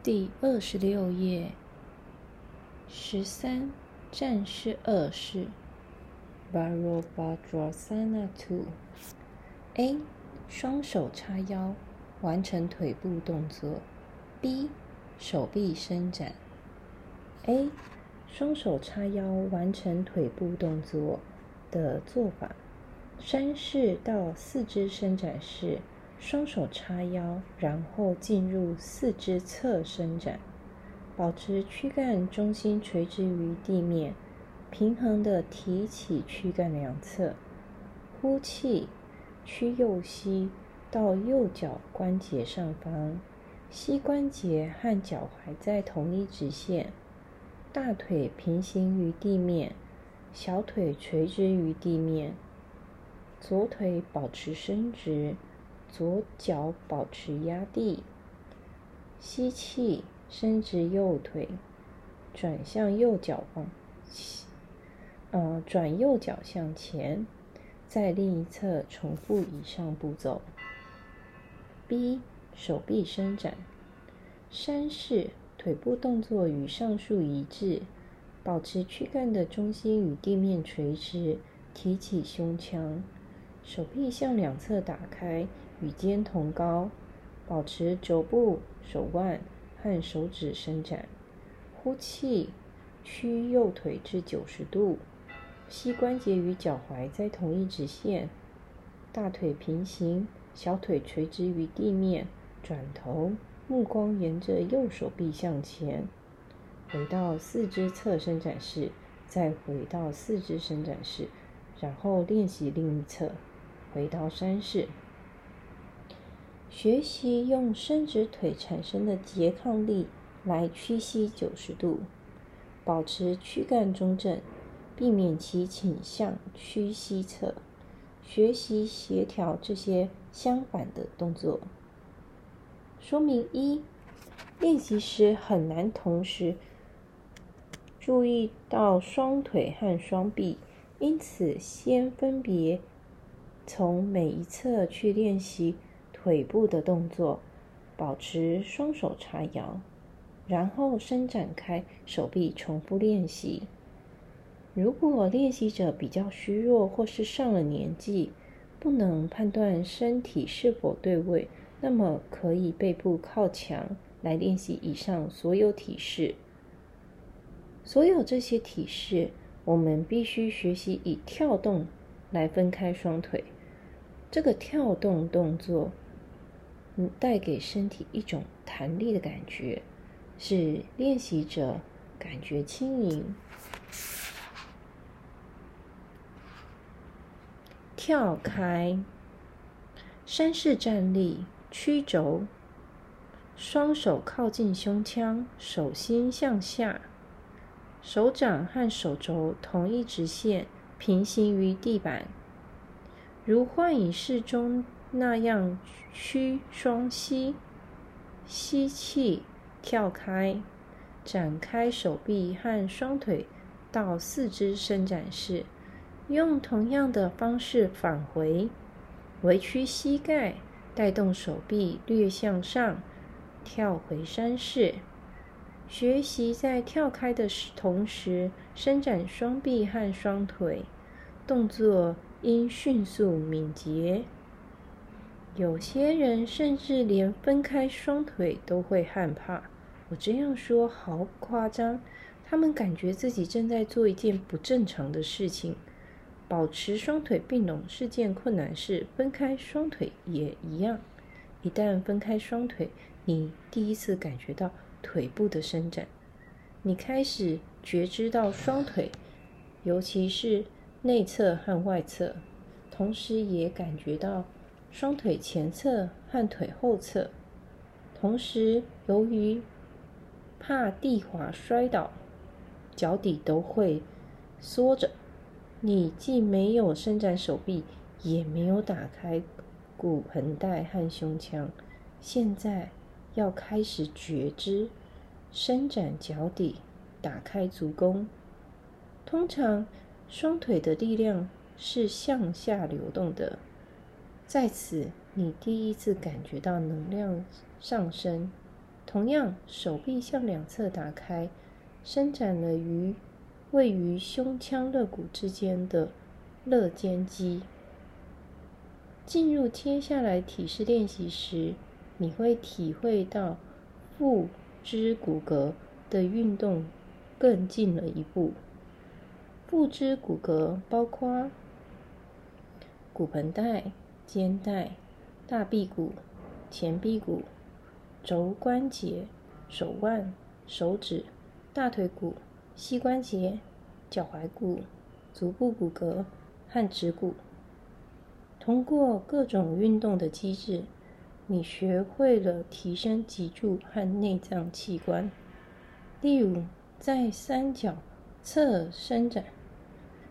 第二十六页，十三战士二式 （Virabhadrasana Two）。A. 双手叉腰，完成腿部动作。B. 手臂伸展。A. 双手叉腰，完成腿部动作的做法：山式到四肢伸展式。双手叉腰，然后进入四肢侧伸展，保持躯干中心垂直于地面，平衡的提起躯干两侧。呼气，屈右膝到右脚关节上方，膝关节和脚踝在同一直线，大腿平行于地面，小腿垂直于地面，左腿保持伸直。左脚保持压地，吸气，伸直右腿，转向右脚往，呃，转右脚向前，在另一侧重复以上步骤。B，手臂伸展，山式，腿部动作与上述一致，保持躯干的中心与地面垂直，提起胸腔，手臂向两侧打开。与肩同高，保持肘部、手腕和手指伸展。呼气，屈右腿至九十度，膝关节与脚踝在同一直线，大腿平行，小腿垂直于地面。转头，目光沿着右手臂向前，回到四肢侧伸展式，再回到四肢伸展式，然后练习另一侧，回到山式。学习用伸直腿产生的拮抗力来屈膝九十度，保持躯干中正，避免其倾向屈膝侧。学习协调这些相反的动作。说明一：练习时很难同时注意到双腿和双臂，因此先分别从每一侧去练习。腿部的动作，保持双手叉腰，然后伸展开手臂，重复练习。如果练习者比较虚弱或是上了年纪，不能判断身体是否对位，那么可以背部靠墙来练习以上所有体式。所有这些体式，我们必须学习以跳动来分开双腿。这个跳动动作。带给身体一种弹力的感觉，使练习者感觉轻盈。跳开，山式站立，曲轴，双手靠近胸腔，手心向下，手掌和手肘同一直线，平行于地板，如幻影式中。那样屈双膝，吸气，跳开，展开手臂和双腿到四肢伸展式，用同样的方式返回，微屈膝盖，带动手臂略向上，跳回山式。学习在跳开的同时伸展双臂和双腿，动作应迅速敏捷。有些人甚至连分开双腿都会害怕。我这样说毫不夸张。他们感觉自己正在做一件不正常的事情。保持双腿并拢是件困难事，分开双腿也一样。一旦分开双腿，你第一次感觉到腿部的伸展，你开始觉知到双腿，尤其是内侧和外侧，同时也感觉到。双腿前侧和腿后侧，同时由于怕地滑摔倒，脚底都会缩着。你既没有伸展手臂，也没有打开骨盆带和胸腔。现在要开始觉知，伸展脚底，打开足弓。通常双腿的力量是向下流动的。在此，你第一次感觉到能量上升。同样，手臂向两侧打开，伸展了于位于胸腔肋骨之间的肋间肌。进入接下来体式练习时，你会体会到腹肢骨骼的运动更进了一步。腹肢骨骼包括骨盆带、肩带、大臂骨、前臂骨、肘关节、手腕、手指、大腿骨、膝关节、脚踝骨、足部骨骼和指骨。通过各种运动的机制，你学会了提升脊柱和内脏器官。例如，在三角侧伸展、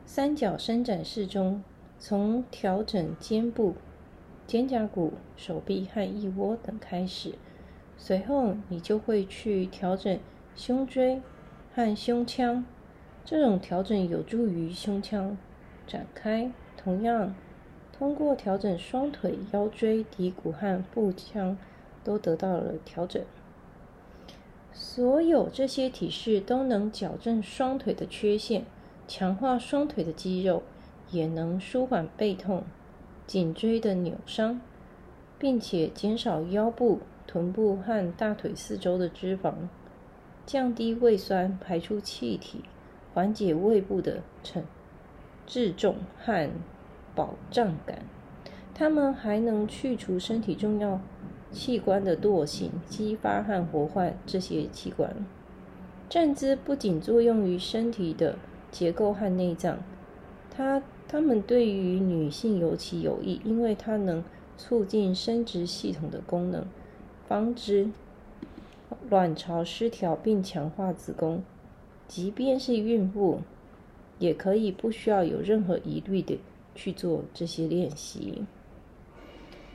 三角伸展式中，从调整肩部、肩胛骨、手臂和腋窝等开始，随后你就会去调整胸椎和胸腔。这种调整有助于胸腔展开。同样。通过调整双腿、腰椎、骶骨和腹腔，都得到了调整。所有这些体式都能矫正双腿的缺陷，强化双腿的肌肉，也能舒缓背痛、颈椎的扭伤，并且减少腰部、臀部和大腿四周的脂肪，降低胃酸排出气体，缓解胃部的沉质重和。饱胀感，它们还能去除身体重要器官的惰性，激发和活化这些器官。站姿不仅作用于身体的结构和内脏，它它们对于女性尤其有益，因为它能促进生殖系统的功能，防止卵巢失调，并强化子宫。即便是孕妇，也可以不需要有任何疑虑的。去做这些练习。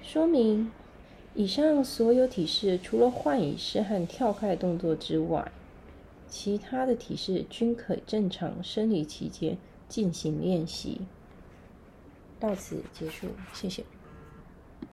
说明：以上所有体式，除了换椅式和跳开动作之外，其他的体式均可正常生理期间进行练习。到此结束，谢谢。